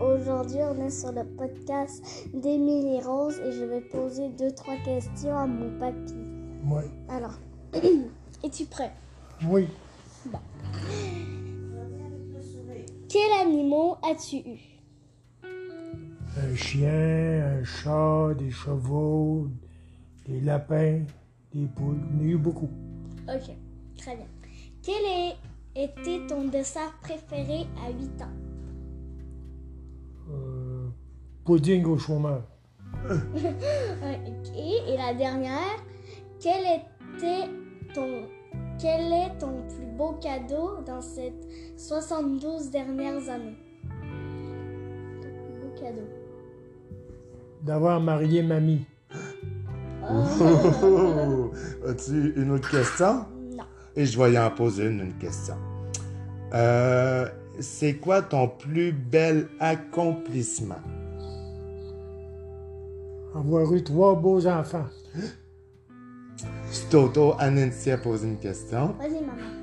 aujourd'hui on est sur le podcast d'Émilie Rose et je vais poser deux, trois questions à mon papy. Oui. Alors, es-tu prêt? Oui. Quel animal as-tu eu? Un chien, un chat, des chevaux, des lapins, des poules. J'en ai eu beaucoup. Ok, très bien. Quel est- était ton dessert préféré à 8 ans? Pudding au chômeur. Et la dernière, quel était ton quel est ton plus beau cadeau dans ces 72 dernières années? Ton plus beau cadeau. D'avoir marié mamie. Oh! As-tu une autre question? Non. Et je vais y en poser une, une question. Euh, c'est quoi ton plus bel accomplissement? Avoir eu trois beaux enfants. À Nancy a posé une question. Vas-y, maman.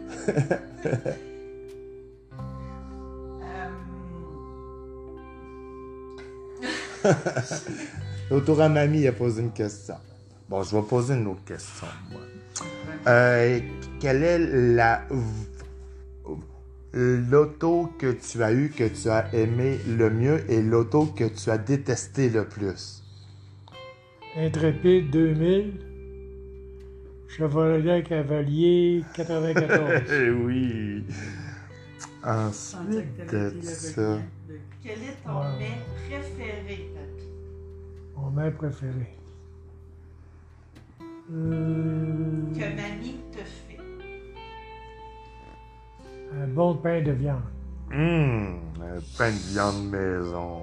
Autour à mamie a posé une question. Bon, je vais poser une autre question, moi. Euh, quelle est la l'auto que tu as eu que tu as aimé le mieux et l'auto que tu as détesté le plus? Intrépide 2000. Chevalier Cavalier 94. Eh oui. Ensuite de ça. Quel est ton Ouais. mets préféré, papy? Mon mère préféré. Euh, Que mamie te fait? un bon pain de viande. Hum, un pain de viande maison.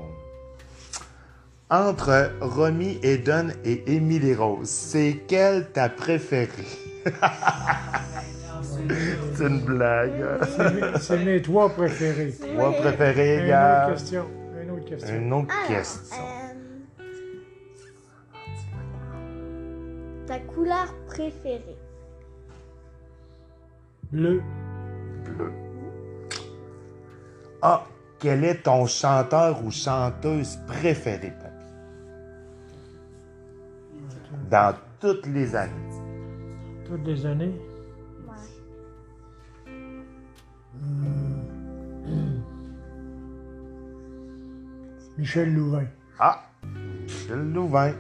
Entre Romy Eden et Émilie Rose, c'est quelle ta préférée? C'est une blague. C'est mes- mes trois préférés. Moi préférée, Une autre gars. question. Une autre question. Une autre Alors, question. euh, ta couleur préférée? Bleu. Bleu. Ah, quel est ton chanteur ou chanteuse préférée, Dans toutes les années. Toutes les années? Ouais. Michel Louvain. Ah, Michel Louvain.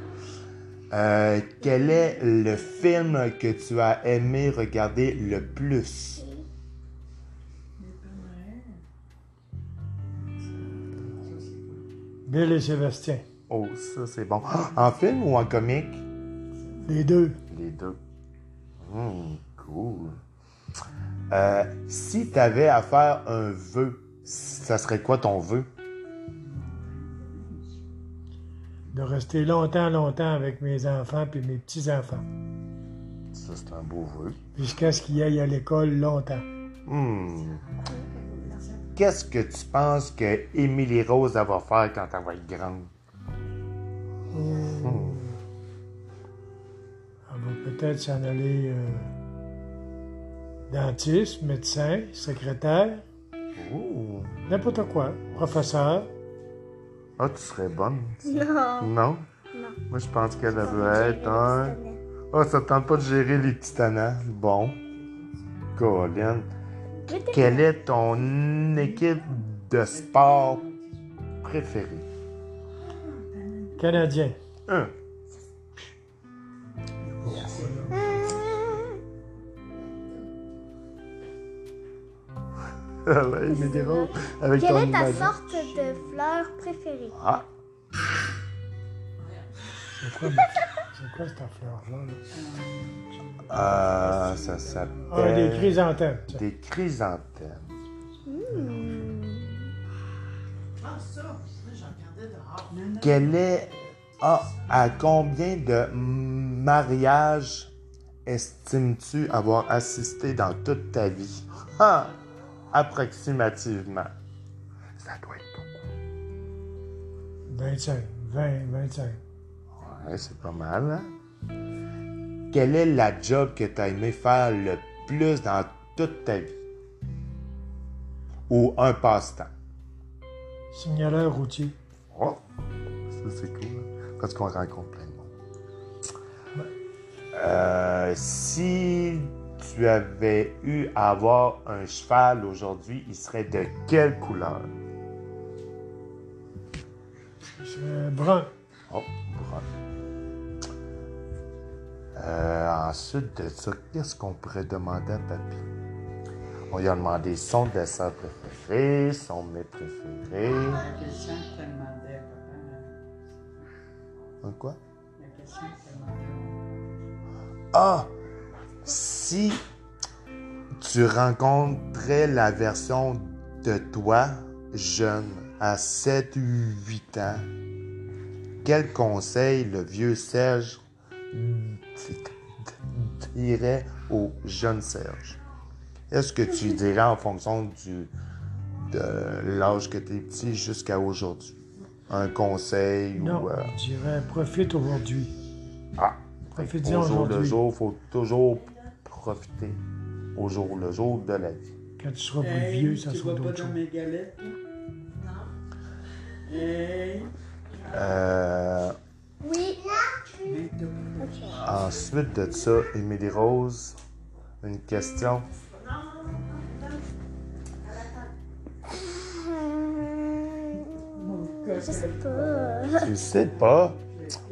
Euh, quel est le film que tu as aimé regarder le plus? Bill et Sébastien. Oh, ça c'est bon. En film ou en comique? Les deux. Les deux. Hmm, cool. Euh, si tu avais à faire un vœu, ça serait quoi ton vœu? De rester longtemps, longtemps avec mes enfants puis mes petits-enfants. Ça, c'est un beau vœu. Jusqu'à ce qu'ils aillent à l'école longtemps. Hmm. Qu'est-ce que tu penses que Émilie Rose va faire quand elle va être grande? Hmm. Peut-être s'en aller euh, dentiste, médecin, secrétaire, Ouh. n'importe quoi. Professeur. Ah, tu serais bonne. Non. Non? Non. Moi, je pense qu'elle devrait être un. Ah, ça te tente pas de gérer les titanats. Bon. Colin. Quelle est ton équipe de sport préférée? Canadien. Un. Ah ouais, avec Quelle ton est ta image. sorte de fleur préférée? Ah, C'est quoi, c'est quoi cette affaire-là? là? euh, ça s'appelle. Ah, des chrysanthèmes. tiens. Des chrysanthèmes. Ah, ça! J'en regardais dehors. Non, non. Quel est. Ah, à combien de mariages estimes-tu avoir assisté dans toute ta vie? Ah, approximativement. Ça doit être beaucoup. 25, 20, 25. Ouais, c'est pas mal, hein? Quelle est la job que tu as aimé faire le plus dans toute ta vie? Ou un passe-temps? Signaleur routier. Oh, ça c'est cool. hein? Parce qu'on rencontre plein de monde. Euh, si tu avais eu à avoir un cheval aujourd'hui, il serait de quelle couleur? C'est brun. Oh, brun. Euh, ensuite de ça, qu'est-ce qu'on pourrait demander à papy? On lui a demandé son dessin préféré, son mets préféré. La question que tu demandais à papa. Un quoi? La question que tu demandais. Ah! Si tu rencontrais la version de toi, jeune, à 7 ou 8 ans, quel conseil le vieux Serge dirait au jeune Serge? Est-ce que tu dirais en fonction du, de l'âge que tu es petit jusqu'à aujourd'hui? Un conseil Non, ou... euh, je dirais profite aujourd'hui. ah, Profite-en au jour le aujourd'hui. jour, il faut toujours profiter au jour le jour de la vie. Quand tu seras plus Hey, vieux, ça tu sera vas pas d'autres dans choses. mes galettes? Non. Hey, Euh, Oui. t'as- ensuite de ça, Émilie Rose, une question? Je sais pas. Tu sais pas?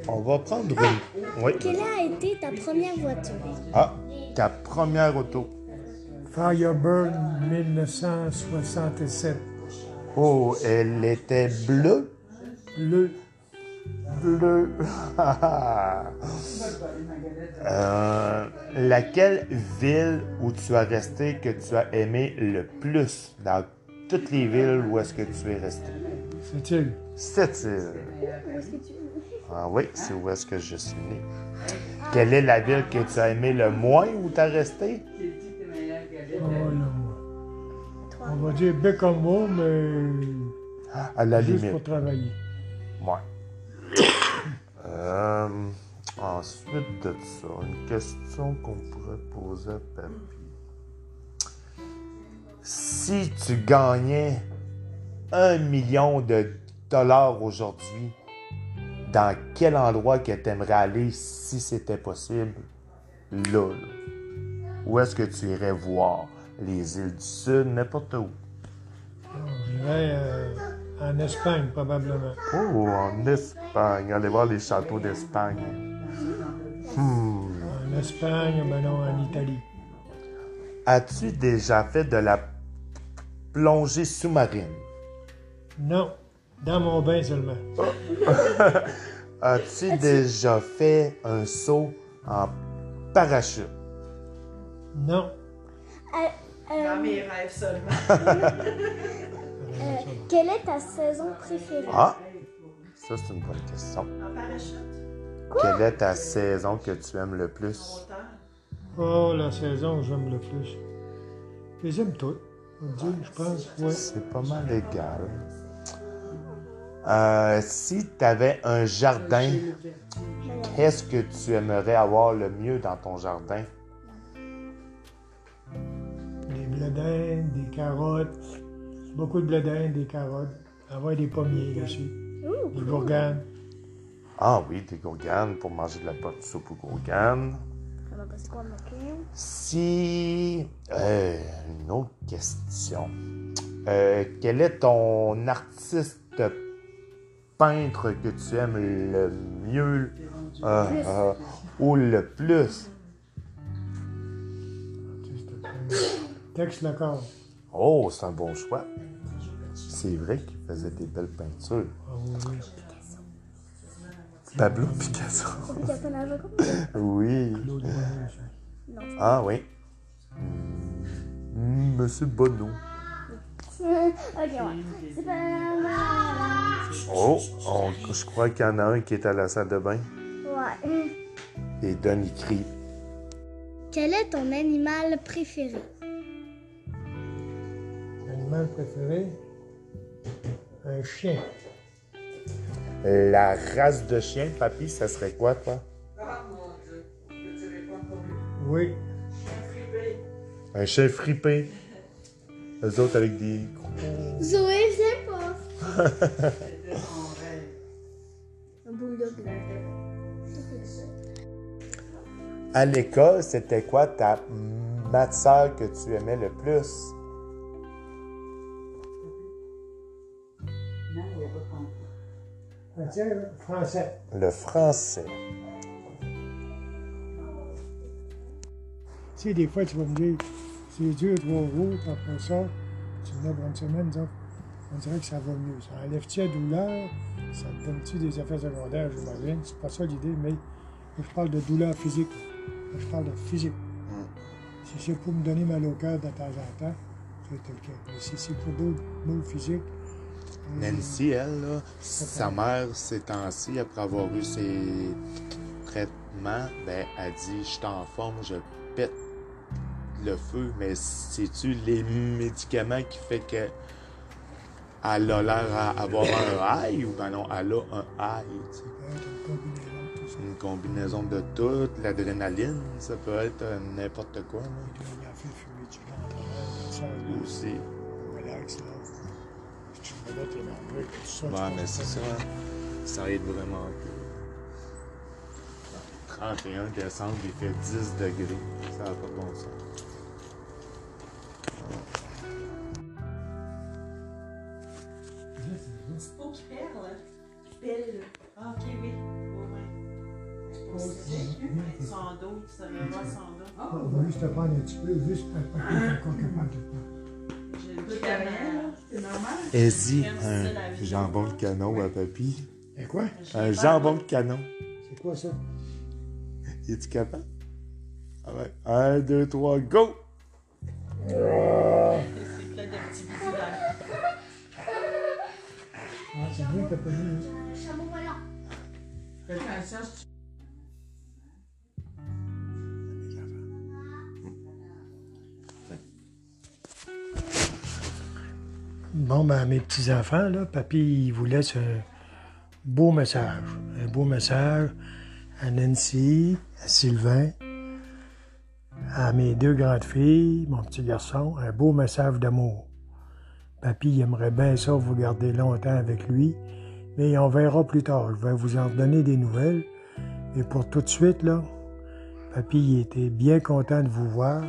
On va prendre une. Oui. Quelle a été ta première voiture? Ah, ta première auto. Firebird 1967. Oh, elle était bleue? Le Bleue. Euh, laquelle ville où tu as resté que tu as aimé le plus dans toutes les villes où est-ce que tu es resté? Cette île. Que tu Ah oui, c'est où est-ce que je suis né. Quelle est la ville que tu as aimé le moins où tu as resté? Oh. On va dire Bécamo, mais À la juste limite. pour travailler. Ouais. Euh, ensuite de ça, une question qu'on pourrait poser à Papy. Si tu gagnais un million de dollars aujourd'hui, dans quel endroit que tu aimerais aller si c'était possible? Là, là. Où est-ce que tu irais voir? Les îles du Sud, n'importe où. Je dirais euh, en Espagne, probablement. Oh, en Espagne. Aller voir les châteaux d'Espagne. Hmm. En Espagne, ben non, en Italie. As-tu déjà fait de la plongée sous-marine? Non, dans mon bain seulement. As-tu déjà fait un saut en parachute? Non. Dans mes rêves seulement. Euh, quelle est ta saison préférée? Ah, ça c'est une bonne question. En parachute? Quelle est ta saison que tu aimes le plus? Oh, la saison que j'aime le plus. Je les aime toutes. Je pense. Ouais. C'est pas mal égal. Euh, si tu avais un jardin, qu'est-ce que tu aimerais avoir le mieux dans ton jardin? Des bledins, des carottes. Beaucoup de bledins, des carottes. Avoir des pommiers dessus. Des gourganes. Ah oui, des gourganes pour manger de la bonne soupe aux gourganes. Si. euh, une autre question. Euh, quel est ton artiste peintre que tu aimes le mieux euh, euh, ou le plus? Tex Lacor. Oh, c'est un bon choix. C'est vrai qu'il faisait des belles peintures. Ah. Pablo Picasso. Oui. Ah oui. Monsieur Bonneau. Ok, ouais. C'est pas Oh, on- je crois qu'il y en a un qui est à la salle de bain. Ouais. Et Don, il crie. Quel est ton animal préféré? Animal préféré? Un chien. La race de chien, papy, ça serait quoi, toi? Ah, mon Dieu. Je pour lui. Oui. Fripé. Un chien fripé. Eux autres avec des. Zoé, je sais À l'école, c'était quoi ta matière que tu aimais le plus? Non, il n'a pas compris. Tiens, français. Le français. Tu sais, des fois, tu vas me dire, c'est dur, trois jours, après ça, tu me lèves une semaine, disons, on dirait que ça va mieux. Ça enlève-tu la douleur? Ça te donne-tu des effets secondaires, j'imagine? C'est pas ça l'idée, mais je parle de douleur physique. Je parle de physique. Si c'est pour me donner mal au cœur de temps en temps, c'est cas. Mais si c'est pour d'autres maux physiques, euh, Nancy, elle, là, sa mère, ces temps-ci, après avoir eu ses traitements, ben, elle dit Je suis en forme, je pète le feu, mais c'est-tu les médicaments qui fait que elle a l'air à avoir un high ou ben non, elle a un high, tu sais. une combinaison de tout l'adrénaline, ça peut être euh, n'importe quoi, là, Il fumer du de- aussi. Relax, là. Tu me mets énervé, tout ça. tu Ouais, mais c'est ça, ça aide vraiment peu. 31 décembre, il fait 10 degrés. Ça n'a pas de bon sens. Pèle. Ah, ok, oui. Je que c'est son dos, ça me va son dos. On va juste te prendre un petit peu, juste un papier encore capable de prendre. J'ai le caramel, c'est normal. Easy, J'aime ça, la un vie. jambon de canon à papy. Et quoi? Un jambon de canon. C'est quoi ça? Es-tu capable? Ah ouais. 1, 2, 3, go! C'est plein de petits bisous dans le Ah, c'est bien que t'as pas mis. Bon, ben, mes petits-enfants, là, papy, il vous laisse un beau message. Un beau message à Nancy, à Sylvain, à mes deux grandes filles, mon petit garçon, un beau message d'amour. Papy aimerait bien ça vous garder longtemps avec lui, mais on verra plus tard. Je vais vous en donner des nouvelles. Et pour tout de suite, là, papy était bien content de vous voir.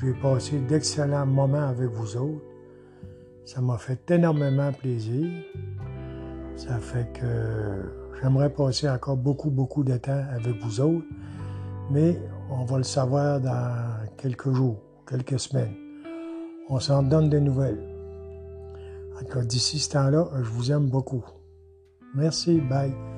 J'ai passé d'excellents moments avec vous autres. Ça m'a fait énormément plaisir. Ça fait que j'aimerais passer encore beaucoup, beaucoup de temps avec vous autres, mais on va le savoir dans quelques jours, quelques semaines. On s'en donne des nouvelles. En tout cas, d'ici ce temps-là, je vous aime beaucoup. Merci, bye.